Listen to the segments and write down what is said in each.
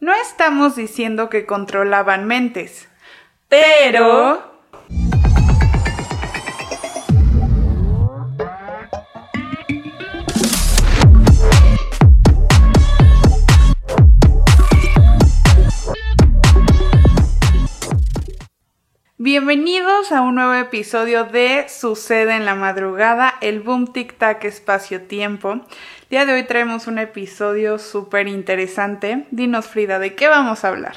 No estamos diciendo que controlaban mentes, pero... Bienvenidos a un nuevo episodio de Sucede en la madrugada, el Boom Tic Tac Espacio-Tiempo. El día de hoy traemos un episodio súper interesante. Dinos, Frida, ¿de qué vamos a hablar?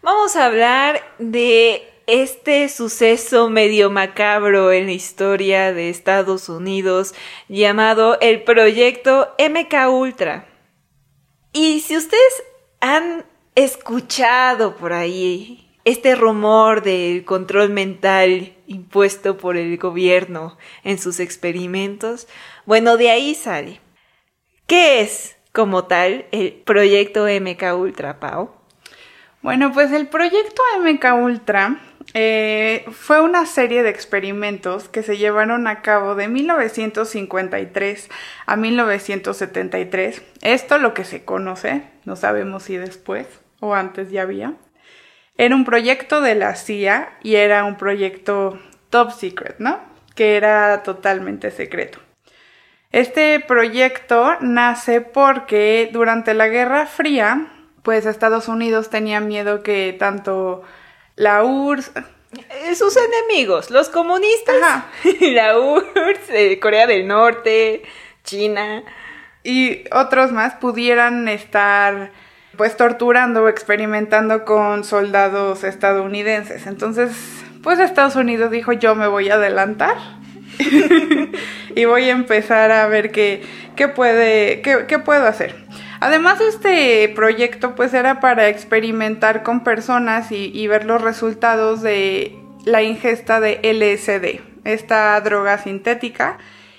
Vamos a hablar de este suceso medio macabro en la historia de Estados Unidos llamado el proyecto MK Ultra. Y si ustedes han escuchado por ahí este rumor del control mental impuesto por el gobierno en sus experimentos, bueno, de ahí sale. ¿Qué es, como tal, el proyecto MK Ultra, Pau? Bueno, pues el proyecto MK Ultra eh, fue una serie de experimentos que se llevaron a cabo de 1953 a 1973. Esto lo que se conoce, no sabemos si después o antes ya había. Era un proyecto de la CIA y era un proyecto top secret, ¿no? Que era totalmente secreto. Este proyecto nace porque durante la Guerra Fría, pues Estados Unidos tenía miedo que tanto la URSS... Sus enemigos, los comunistas, la URSS, eh, Corea del Norte, China y otros más pudieran estar pues torturando o experimentando con soldados estadounidenses. Entonces, pues Estados Unidos dijo yo me voy a adelantar y voy a empezar a ver qué, qué puede, qué, puedo hacer. Además, este proyecto pues era para experimentar con personas y, y ver los resultados de la ingesta de LSD, esta droga sintética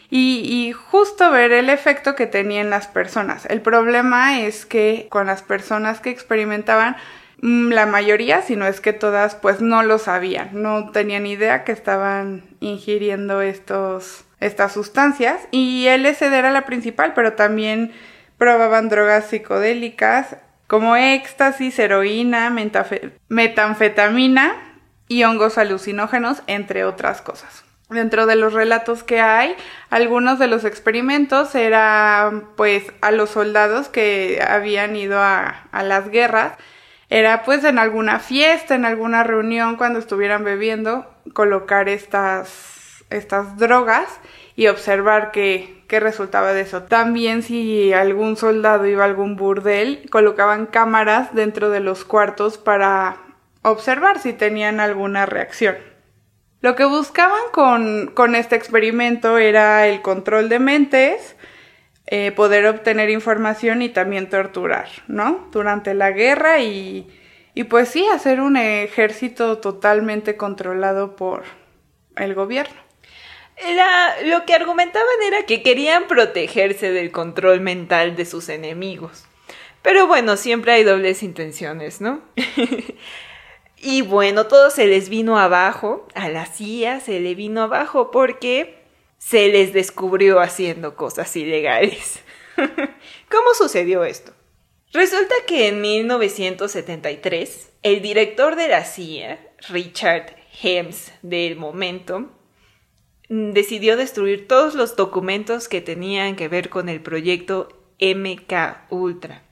y, justo ver el efecto que tenía en las personas. El problema es que con las personas que experimentaban, mm, la mayoría, si no es que todas, pues no lo sabían, no tenían idea que estaban ingiriendo estos, estas sustancias y LSD era la principal, pero también probaban drogas psicodélicas como éxtasis, heroína, metanfetamina y hongos alucinógenos, entre otras cosas. Dentro de los relatos que hay, algunos de los experimentos eran pues a los soldados que habían ido a, a las guerras, era pues en alguna fiesta, en alguna reunión cuando estuvieran bebiendo, colocar estas, estas drogas y observar qué, qué resultaba de eso. También si algún soldado iba a algún burdel, colocaban cámaras dentro de los cuartos para observar si tenían alguna reacción. Lo que buscaban con, este experimento era el control de mentes, eh, poder obtener información y también torturar, ¿no? Durante la guerra y, y pues sí, hacer un ejército totalmente controlado por el gobierno. Era, lo que argumentaban era que querían protegerse del control mental de sus enemigos. Pero bueno, siempre hay dobles intenciones, ¿no? Y bueno, todo se les vino abajo, a la CIA se le vino abajo porque se les descubrió haciendo cosas ilegales. ¿Cómo sucedió esto? Resulta que en 1973, el director de la CIA, Richard Hems del momento, decidió destruir todos los documentos que tenían que ver con el proyecto MK Ultra.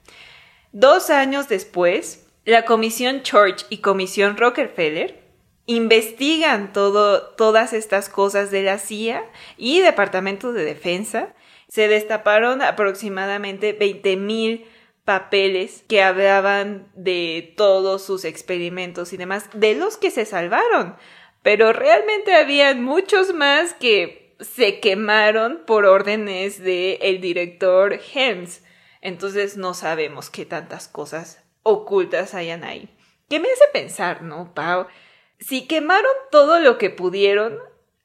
Dos años después, la Comisión Church y Comisión Rockefeller investigan todo, todas estas cosas de la CIA y Departamento de Defensa. Se destaparon aproximadamente 20.000 papeles que hablaban de todos sus experimentos y demás, de los que se salvaron. Pero realmente habían muchos más que se quemaron por órdenes del el director Helms. Entonces no sabemos qué tantas cosas ocultas hayan ahí. ¿Qué me hace pensar, no, Pau? Si quemaron todo lo que pudieron,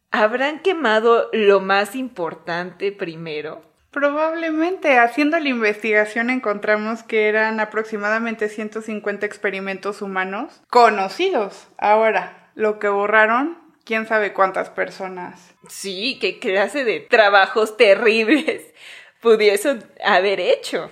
¿habrán quemado lo más importante primero? Probablemente, haciendo la investigación encontramos que eran aproximadamente 150 experimentos humanos conocidos. Ahora, lo que borraron, quién sabe cuántas personas. Sí, qué clase de trabajos terribles pudiesen haber hecho.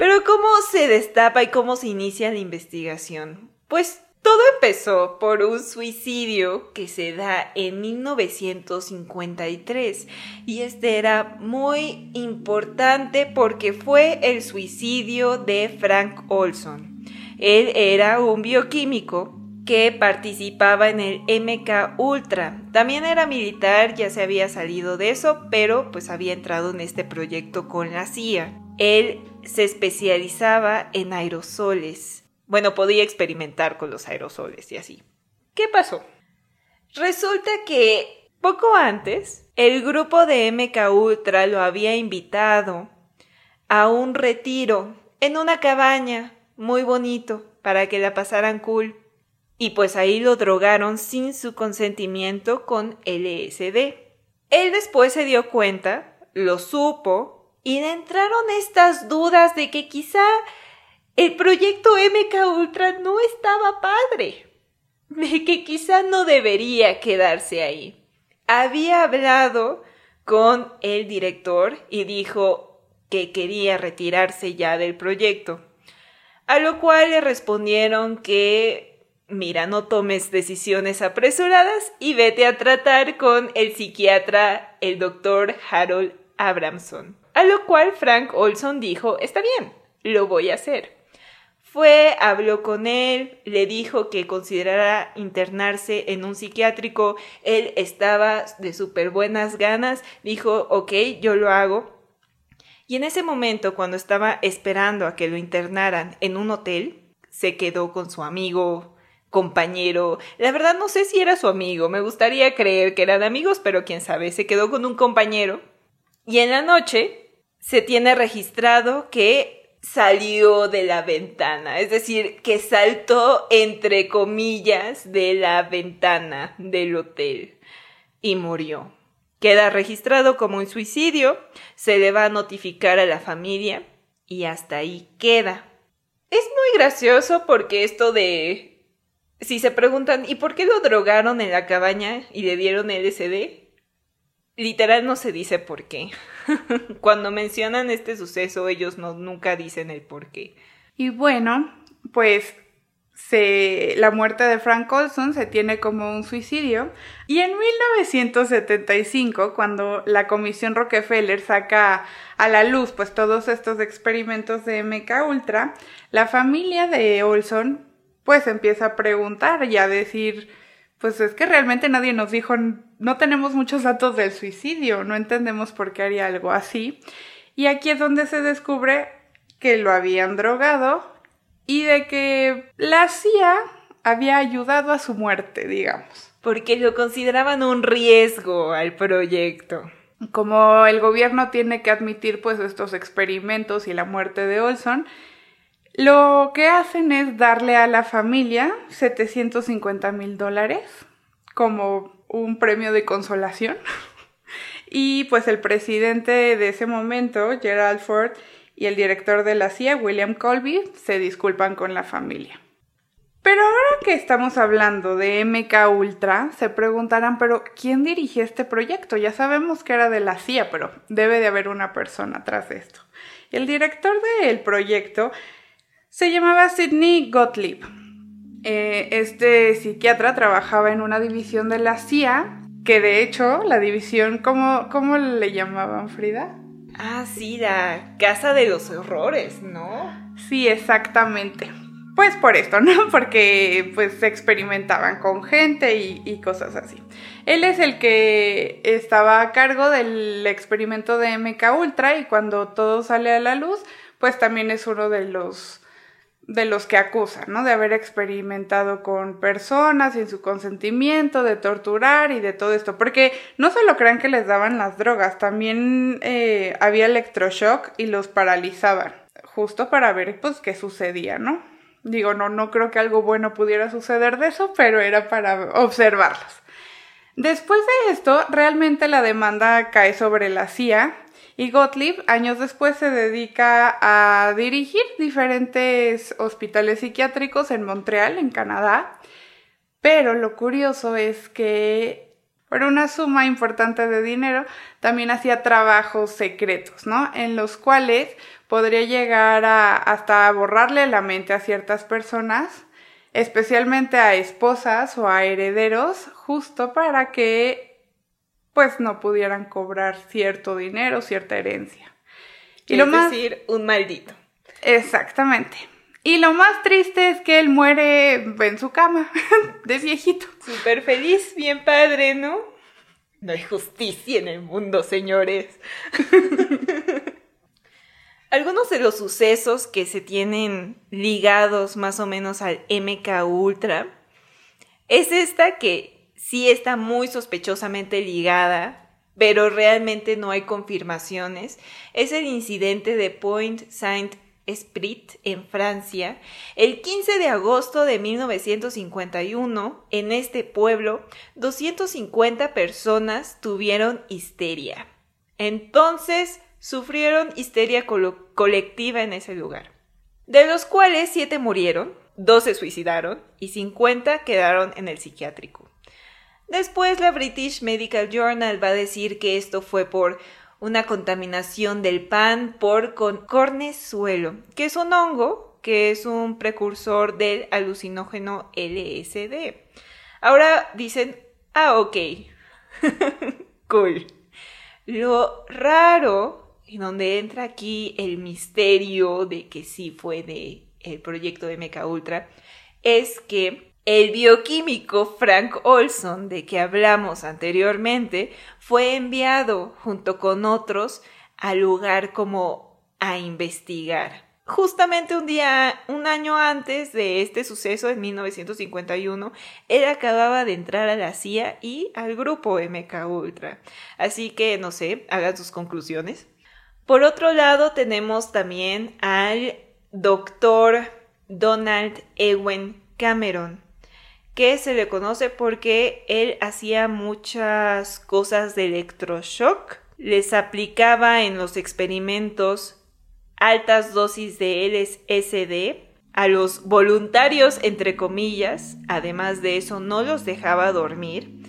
Pero ¿cómo se destapa y cómo se inicia la investigación? Pues todo empezó por un suicidio que se da en 1953 y este era muy importante porque fue el suicidio de Frank Olson. Él era un bioquímico que participaba en el MK Ultra. También era militar, ya se había salido de eso, pero pues había entrado en este proyecto con la CIA. Él se especializaba en aerosoles bueno, podía experimentar con los aerosoles y así. ¿Qué pasó? Resulta que poco antes, el grupo de MK Ultra lo había invitado a un retiro en una cabaña muy bonito para que la pasaran cool. Y pues ahí lo drogaron sin su consentimiento con LSD. Él después se dio cuenta, lo supo, y entraron estas dudas de que quizá el proyecto MK Ultra no estaba padre, de que quizá no debería quedarse ahí. Había hablado con el director y dijo que quería retirarse ya del proyecto, a lo cual le respondieron que mira, no tomes decisiones apresuradas y vete a tratar con el psiquiatra, el doctor Harold Abramson. A lo cual Frank Olson dijo, está bien, lo voy a hacer. Fue, habló con él, le dijo que considerara internarse en un psiquiátrico. Él estaba de súper buenas ganas, dijo, ok, yo lo hago. Y en ese momento, cuando estaba esperando a que lo internaran en un hotel, se quedó con su amigo, compañero. La verdad no sé si era su amigo, me gustaría creer que eran amigos, pero quién sabe, se quedó con un compañero. Y en la noche se tiene registrado que salió de la ventana, es decir, que saltó entre comillas de la ventana del hotel y murió. Queda registrado como un suicidio, se le va a notificar a la familia y hasta ahí queda. Es muy gracioso porque esto de... Si se preguntan, ¿y por qué lo drogaron en la cabaña y le dieron LSD? Literal no se dice por qué. Cuando mencionan este suceso, ellos no, nunca dicen el por qué. Y bueno, pues la muerte de Frank Olson se tiene como un suicidio. Y en 1975, cuando la Comisión Rockefeller saca a la luz pues todos estos experimentos de MK Ultra, la familia de Olson pues empieza a preguntar y a decir pues es que realmente nadie nos dijo, no tenemos muchos datos del suicidio, no entendemos por qué haría algo así. Y aquí es donde se descubre que lo habían drogado y de que la CIA había ayudado a su muerte, digamos. Porque lo consideraban un riesgo al proyecto. Como el gobierno tiene que admitir pues estos experimentos y la muerte de Olson, lo que hacen es darle a la familia 750 mil dólares como un premio de consolación. y pues el presidente de ese momento, Gerald Ford, y el director de la CIA, William Colby, se disculpan con la familia. Pero ahora que estamos hablando de MK Ultra, se preguntarán, pero ¿quién dirigió este proyecto? Ya sabemos que era de la CIA, pero debe de haber una persona atrás de esto. El director del proyecto se llamaba Sidney Gottlieb. Eh, este psiquiatra trabajaba en una división de la CIA, que de hecho la división, ¿cómo, cómo le llamaban Frida? Ah, sí, la Casa de los Horrores, ¿no? Sí, exactamente. Pues por esto, ¿no? Porque pues se experimentaban con gente y, y, cosas así. Él es el que estaba a cargo del experimento de MK Ultra y cuando todo sale a la luz, pues también es uno de los de los que acusan, ¿no? De haber experimentado con personas sin su consentimiento, de torturar y de todo esto. Porque no solo crean que les daban las drogas, también eh, había electroshock y los paralizaban, justo para ver, pues, qué sucedía, ¿no? Digo, no, no creo que algo bueno pudiera suceder de eso, pero era para observarlos. Después de esto, realmente la demanda cae sobre la CIA y Gottlieb, años después, se dedica a dirigir diferentes hospitales psiquiátricos en Montreal, en Canadá. Pero lo curioso es que por una suma importante de dinero, también hacía trabajos secretos, ¿no? En los cuales podría llegar a hasta borrarle la mente a ciertas personas, especialmente a esposas o a herederos, justo para que pues no pudieran cobrar cierto dinero, cierta herencia. Y lo más... decir, un maldito. Exactamente. Y lo más triste es que él muere en su cama, de viejito. Súper feliz, bien padre, ¿no? No hay justicia en el mundo, señores. Algunos de los sucesos que se tienen ligados más o menos al MK Ultra es esta que sí está muy sospechosamente ligada, pero realmente no hay confirmaciones. Es el incidente de Point Saint Esprit en Francia, el 15 de agosto de 1951, en este pueblo, 250 personas tuvieron histeria. Entonces, sufrieron histeria colectiva en ese lugar, de los cuales 7 murieron, 2 se suicidaron y 50 quedaron en el psiquiátrico. Después la British Medical Journal va a decir que esto fue por una contaminación del pan por cornezuelo, que es un hongo que es un precursor del alucinógeno LSD. Ahora dicen, ah, ok, cool. Lo raro, y donde entra aquí el misterio de que sí fue de el proyecto de Mecha Ultra, es que el bioquímico Frank Olson, de que hablamos anteriormente, fue enviado junto con otros al lugar como a investigar. Justamente un día, un año antes de este suceso, en 1951, él acababa de entrar a la CIA y al grupo MK Ultra. Así que, no sé, hagan sus conclusiones. Por otro lado, tenemos también al doctor Donald Ewen Cameron, que se le conoce porque él hacía muchas cosas de electroshock, les aplicaba en los experimentos altas dosis de LSD a los voluntarios, entre comillas, además de eso no los dejaba dormir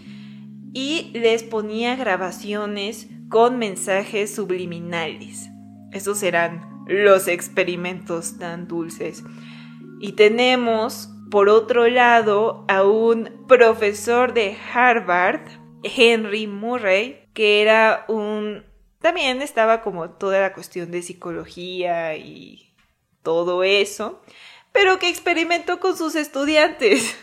y les ponía grabaciones con mensajes subliminales. Esos eran los experimentos tan dulces. Y tenemos por otro lado, a un profesor de Harvard, Henry Murray, que era un... También estaba como toda la cuestión de psicología y todo eso, pero que experimentó con sus estudiantes.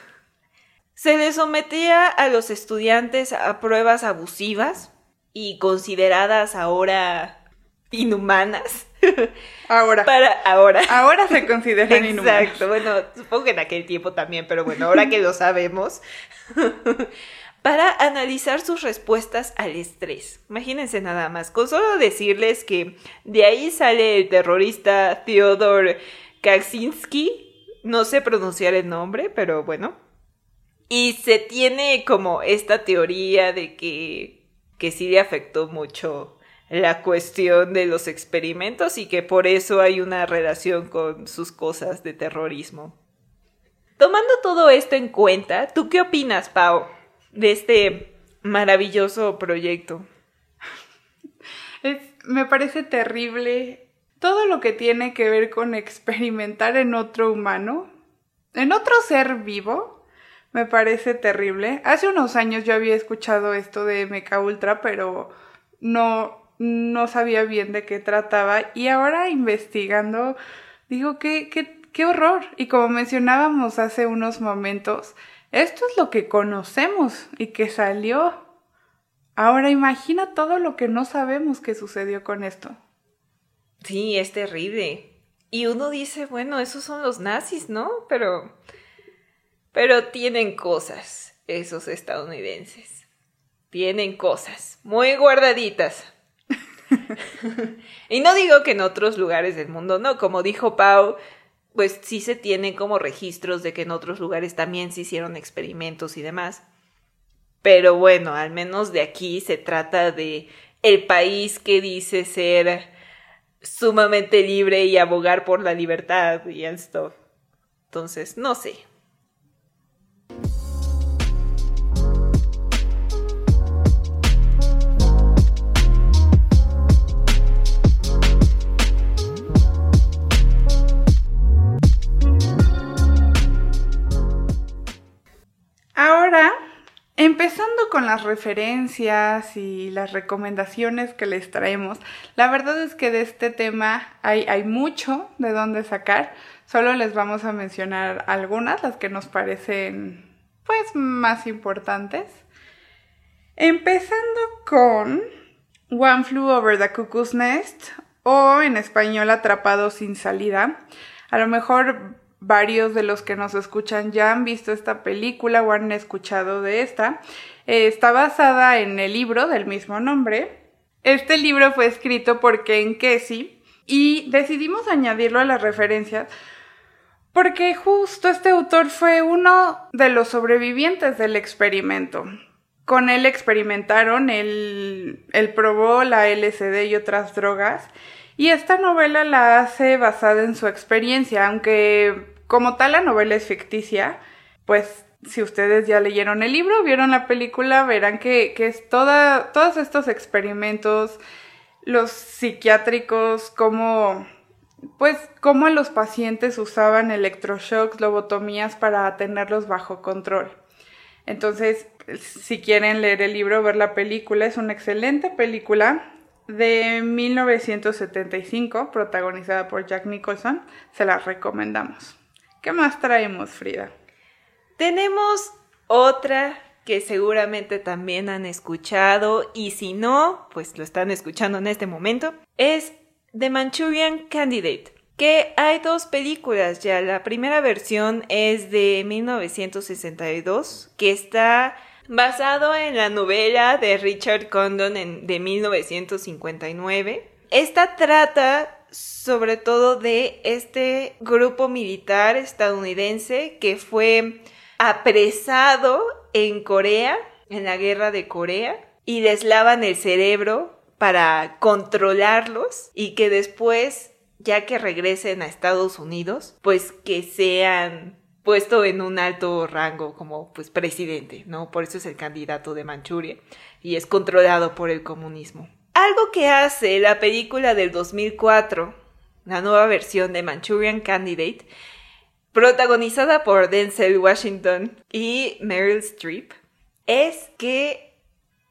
Se le sometía a los estudiantes a pruebas abusivas y consideradas ahora inhumanas Ahora. Para ahora. Ahora se consideran inhumanos. Exacto. Bueno, supongo que en aquel tiempo también, pero bueno, ahora que lo sabemos. para analizar sus respuestas al estrés. Imagínense nada más, con solo decirles que de ahí sale el terrorista Theodor Kaczynski, no sé pronunciar el nombre, pero bueno. Y se tiene como esta teoría de que, que sí le afectó mucho la cuestión de los experimentos y que por eso hay una relación con sus cosas de terrorismo. Tomando todo esto en cuenta, ¿tú qué opinas, Pau, de este maravilloso proyecto? me parece terrible todo lo que tiene que ver con experimentar en otro humano, en otro ser vivo, me parece terrible. Hace unos años yo había escuchado esto de Mecha Ultra, pero no, no sabía bien de qué trataba y ahora investigando digo qué, qué, qué horror. Y como mencionábamos hace unos momentos, esto es lo que conocemos y que salió. Ahora imagina todo lo que no sabemos que sucedió con esto. Sí, es terrible. Y uno dice, bueno, esos son los nazis, ¿no? Pero... Pero tienen cosas, esos estadounidenses. Tienen cosas muy guardaditas. y no digo que en otros lugares del mundo no, como dijo Pau, pues sí se tienen como registros de que en otros lugares también se hicieron experimentos y demás. Pero bueno, al menos de aquí se trata de el país que dice ser sumamente libre y abogar por la libertad y esto. Entonces, no sé. Empezando con las referencias y las recomendaciones que les traemos, la verdad es que de este tema hay, mucho de dónde sacar. Solo les vamos a mencionar algunas, las que nos parecen pues más importantes. Empezando con One Flew Over the Cuckoo's Nest o en español Atrapado sin salida. A lo mejor varios de los que nos escuchan ya han visto esta película o han escuchado de esta. Eh, está basada en el libro del mismo nombre. Este libro fue escrito por Ken Kesey y decidimos añadirlo a las referencias porque justo este autor fue uno de los sobrevivientes del experimento. Con él experimentaron, él, él probó la LSD y otras drogas y esta novela la hace basada en su experiencia, aunque como tal la novela es ficticia, pues si ustedes ya leyeron el libro, vieron la película, verán que, es toda, todos estos experimentos, los psiquiátricos, como pues cómo los pacientes usaban electroshocks, lobotomías para tenerlos bajo control. Entonces, si quieren leer el libro, ver la película, es una excelente película de 1975, protagonizada por Jack Nicholson, se la recomendamos. ¿Qué más traemos, Frida? Tenemos otra que seguramente también han escuchado y si no, pues lo están escuchando en este momento, es The Manchurian Candidate, que hay dos películas ya. La primera versión es de 1962, que está basado en la novela de Richard Condon de 1959. Esta trata sobre todo de este grupo militar estadounidense que fue apresado en Corea, en la guerra de Corea, y les lavan el cerebro para controlarlos y que después, ya que regresen a Estados Unidos, pues que sean puesto en un alto rango como pues presidente, ¿no? Por eso es el candidato de Manchuria y es controlado por el comunismo. Algo que hace la película del 2004, la nueva versión de Manchurian Candidate, protagonizada por Denzel Washington y Meryl Streep, es que,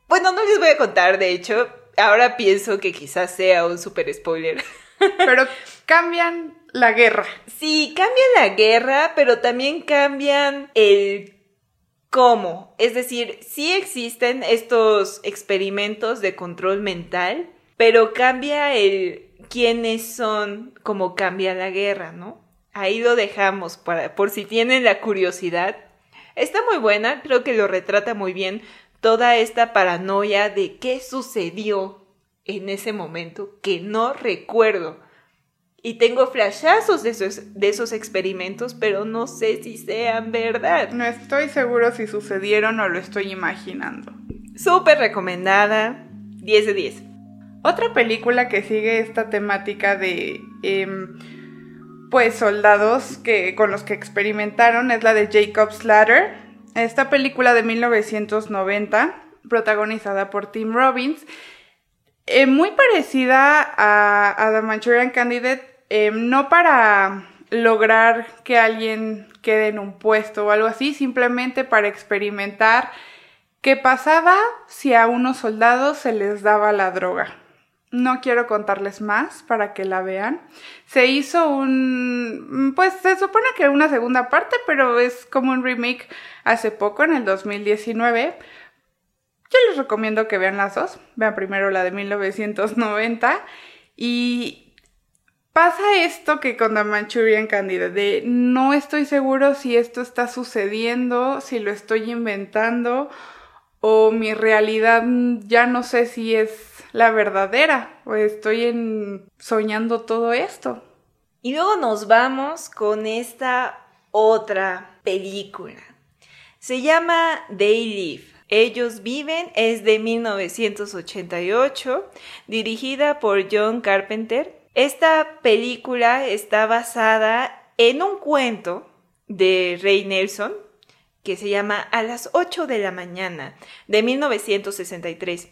bueno, no les voy a contar, de hecho, ahora pienso que quizás sea un super spoiler. Pero cambian la guerra. Sí, cambian la guerra, pero también cambian el cómo. Es decir, sí existen estos experimentos de control mental, pero cambia el quiénes son, como cambia la guerra, ¿no? Ahí lo dejamos para, por si tienen la curiosidad. Está muy buena, creo que lo retrata muy bien toda esta paranoia de qué sucedió en ese momento que no recuerdo. Y tengo flashazos de esos, de esos experimentos, pero no sé si sean verdad. No estoy seguro si sucedieron o lo estoy imaginando. Súper recomendada, 10 de 10. Otra película que sigue esta temática de em, pues soldados que, con los que experimentaron es la de Jacob's Ladder. Esta película de 1990, protagonizada por Tim Robbins eh, muy parecida a, The Manchurian Candidate, eh, no para lograr que alguien quede en un puesto o algo así, simplemente para experimentar qué pasaba si a unos soldados se les daba la droga. No quiero contarles más para que la vean. Se hizo un... pues se supone que una segunda parte, pero es como un remake hace poco, en el 2019. Yo les recomiendo que vean las dos. Vean primero la de 1990 y pasa esto que con The Manchurian Candidate, de no estoy seguro si esto está sucediendo, si lo estoy inventando o mi realidad ya no sé si es la verdadera o estoy soñando todo esto. Y luego nos vamos con esta otra película. Se llama They Live. Ellos viven es de 1988, dirigida por John Carpenter. Esta película está basada en un cuento de Ray Nelson que se llama A las 8 de la mañana de 1963.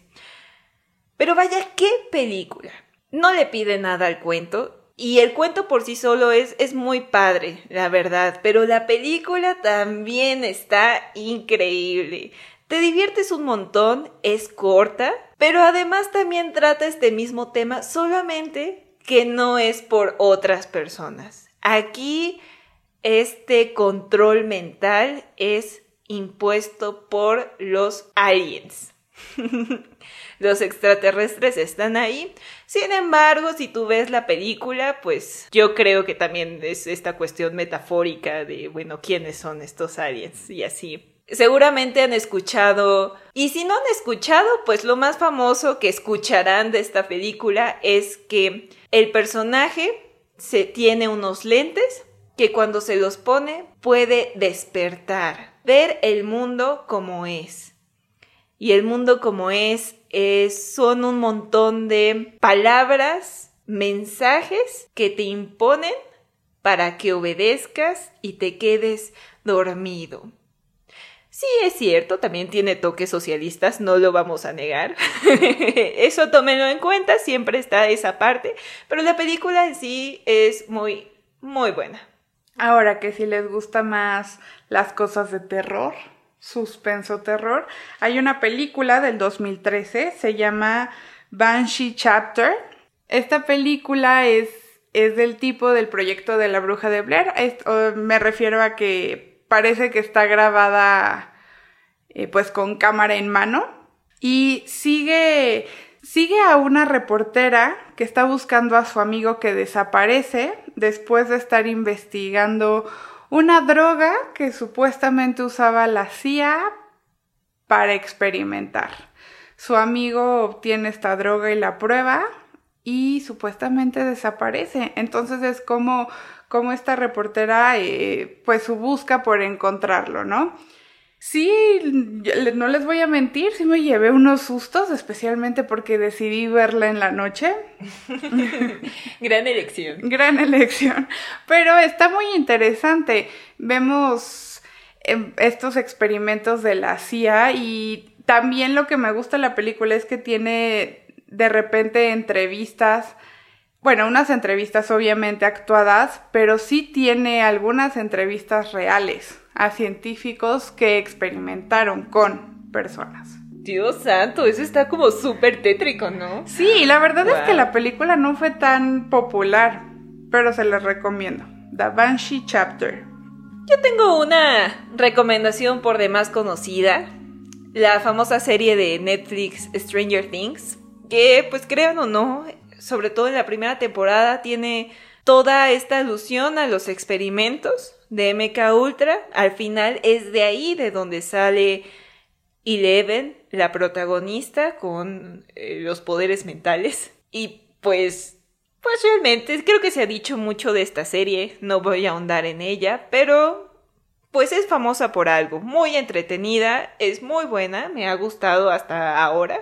Pero vaya, qué película. No le pide nada al cuento, y el cuento por sí solo es, es muy padre, la verdad, pero la película también está increíble. Te diviertes un montón, es corta, pero además también trata este mismo tema solamente que no es por otras personas. Aquí este control mental es impuesto por los aliens. los extraterrestres están ahí. Sin embargo, si tú ves la película, pues yo creo que también es esta cuestión metafórica de, bueno, ¿quiénes son estos aliens? Y así. Seguramente han escuchado, y si no han escuchado, pues lo más famoso que escucharán de esta película es que el personaje se tiene unos lentes que cuando se los pone puede despertar, ver el mundo como es. Y el mundo como es, es son un montón de palabras, mensajes que te imponen para que obedezcas y te quedes dormido. Sí, es cierto, también tiene toques socialistas, no lo vamos a negar. Eso tómenlo en cuenta, siempre está esa parte, pero la película en sí es muy, muy buena. Ahora que si les gusta más las cosas de terror, suspenso terror, hay una película del 2013, se llama Banshee Chapter. Esta película es, es del tipo del proyecto de la bruja de Blair. me refiero a que parece que está grabada eh, pues con cámara en mano y sigue Sigue a una reportera que está buscando a su amigo que desaparece después de estar investigando una droga que supuestamente usaba la CIA para experimentar. Su amigo obtiene esta droga y la prueba y supuestamente desaparece. Entonces es como, como esta reportera eh, pues su busca por encontrarlo, ¿no? Sí, no les voy a mentir, sí me llevé unos sustos, especialmente porque decidí verla en la noche. Gran elección. Gran elección. Pero está muy interesante. Vemos em, estos experimentos de la CIA y también lo que me gusta de la película es que tiene de repente entrevistas bueno, unas entrevistas obviamente actuadas, pero sí tiene algunas entrevistas reales a científicos que experimentaron con personas. Dios santo, eso está como súper tétrico, ¿no? Sí, la verdad es que la película no fue tan popular, pero se les recomiendo. The Banshee Chapter. Yo tengo una recomendación por demás conocida, la famosa serie de Netflix Stranger Things, que pues crean o no, sobre todo en la primera temporada, tiene toda esta alusión a los experimentos de MK Ultra. Al final es de ahí de donde sale Eleven, la protagonista, con eh, los poderes mentales. Y pues, pues realmente creo que se ha dicho mucho de esta serie, no voy a ahondar en ella, pero pues es famosa por algo, muy entretenida, es muy buena, me ha gustado hasta ahora.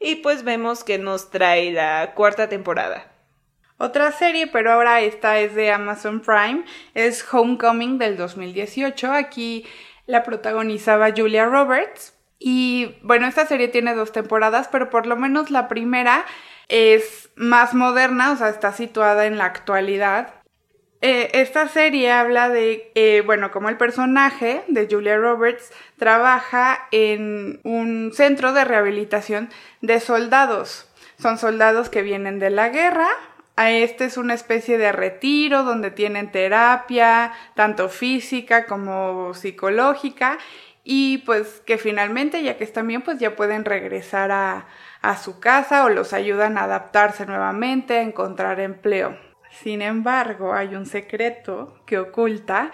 Y pues vemos que nos trae la cuarta temporada. Otra serie, pero ahora esta es de Amazon Prime, es Homecoming del 2018. Aquí la protagonizaba Julia Roberts. Y bueno, esta serie tiene dos temporadas, pero por lo menos la primera es más moderna, o sea, está situada en la actualidad. Eh, esta serie habla de, eh, bueno, como el personaje de Julia Roberts trabaja en un centro de rehabilitación de soldados. Son soldados que vienen de la guerra. A este es una especie de retiro donde tienen terapia, tanto física como psicológica, y pues que finalmente, ya que están bien, pues ya pueden regresar a, a su casa o los ayudan a adaptarse nuevamente, a encontrar empleo. Sin embargo, hay un secreto que oculta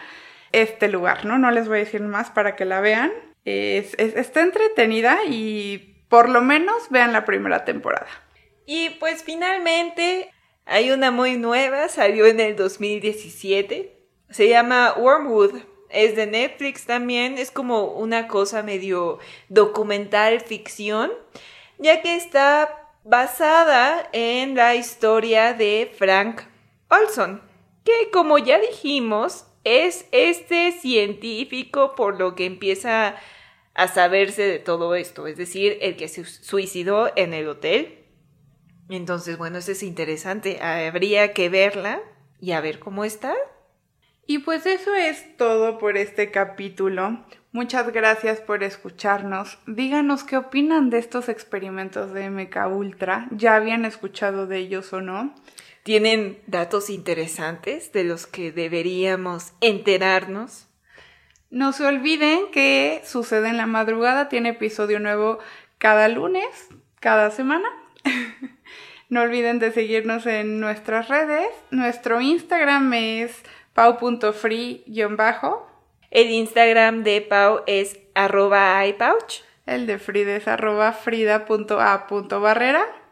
este lugar, ¿no? No les voy a decir más para que la vean. está entretenida y por lo menos vean la primera temporada. Y pues finalmente hay una muy nueva, salió en el 2017. Se llama Wormwood. Es de Netflix también, es como una cosa medio documental ficción, ya que está basada en la historia de Frank Olson, que como ya dijimos, es este científico por lo que empieza a saberse de todo esto, es decir, el que se suicidó en el hotel. Entonces, bueno, eso es interesante, habría que verla y a ver cómo está. Y pues eso es todo por este capítulo. Muchas gracias por escucharnos. Díganos qué opinan de estos experimentos de MK Ultra. ¿Ya habían escuchado de ellos o no? ¿Tienen datos interesantes de los que deberíamos enterarnos? No se olviden que Sucede en la Madrugada tiene episodio nuevo cada lunes, cada semana. no olviden de seguirnos en nuestras redes. Nuestro Instagram es pau.free-bajo. El Instagram de Pau es arroba iPouch. El de Frida es arroba frida.a.barrera.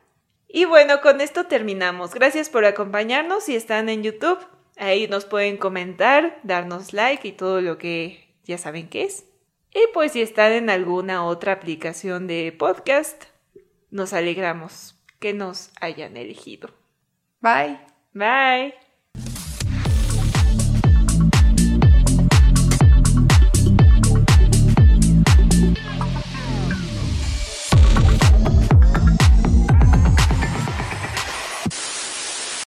Y bueno, con esto terminamos. Gracias por acompañarnos si están en YouTube. Ahí nos pueden comentar, darnos like y todo lo que ya saben qué es. Y pues si están en alguna otra aplicación de podcast, nos alegramos que nos hayan elegido. Bye. Bye.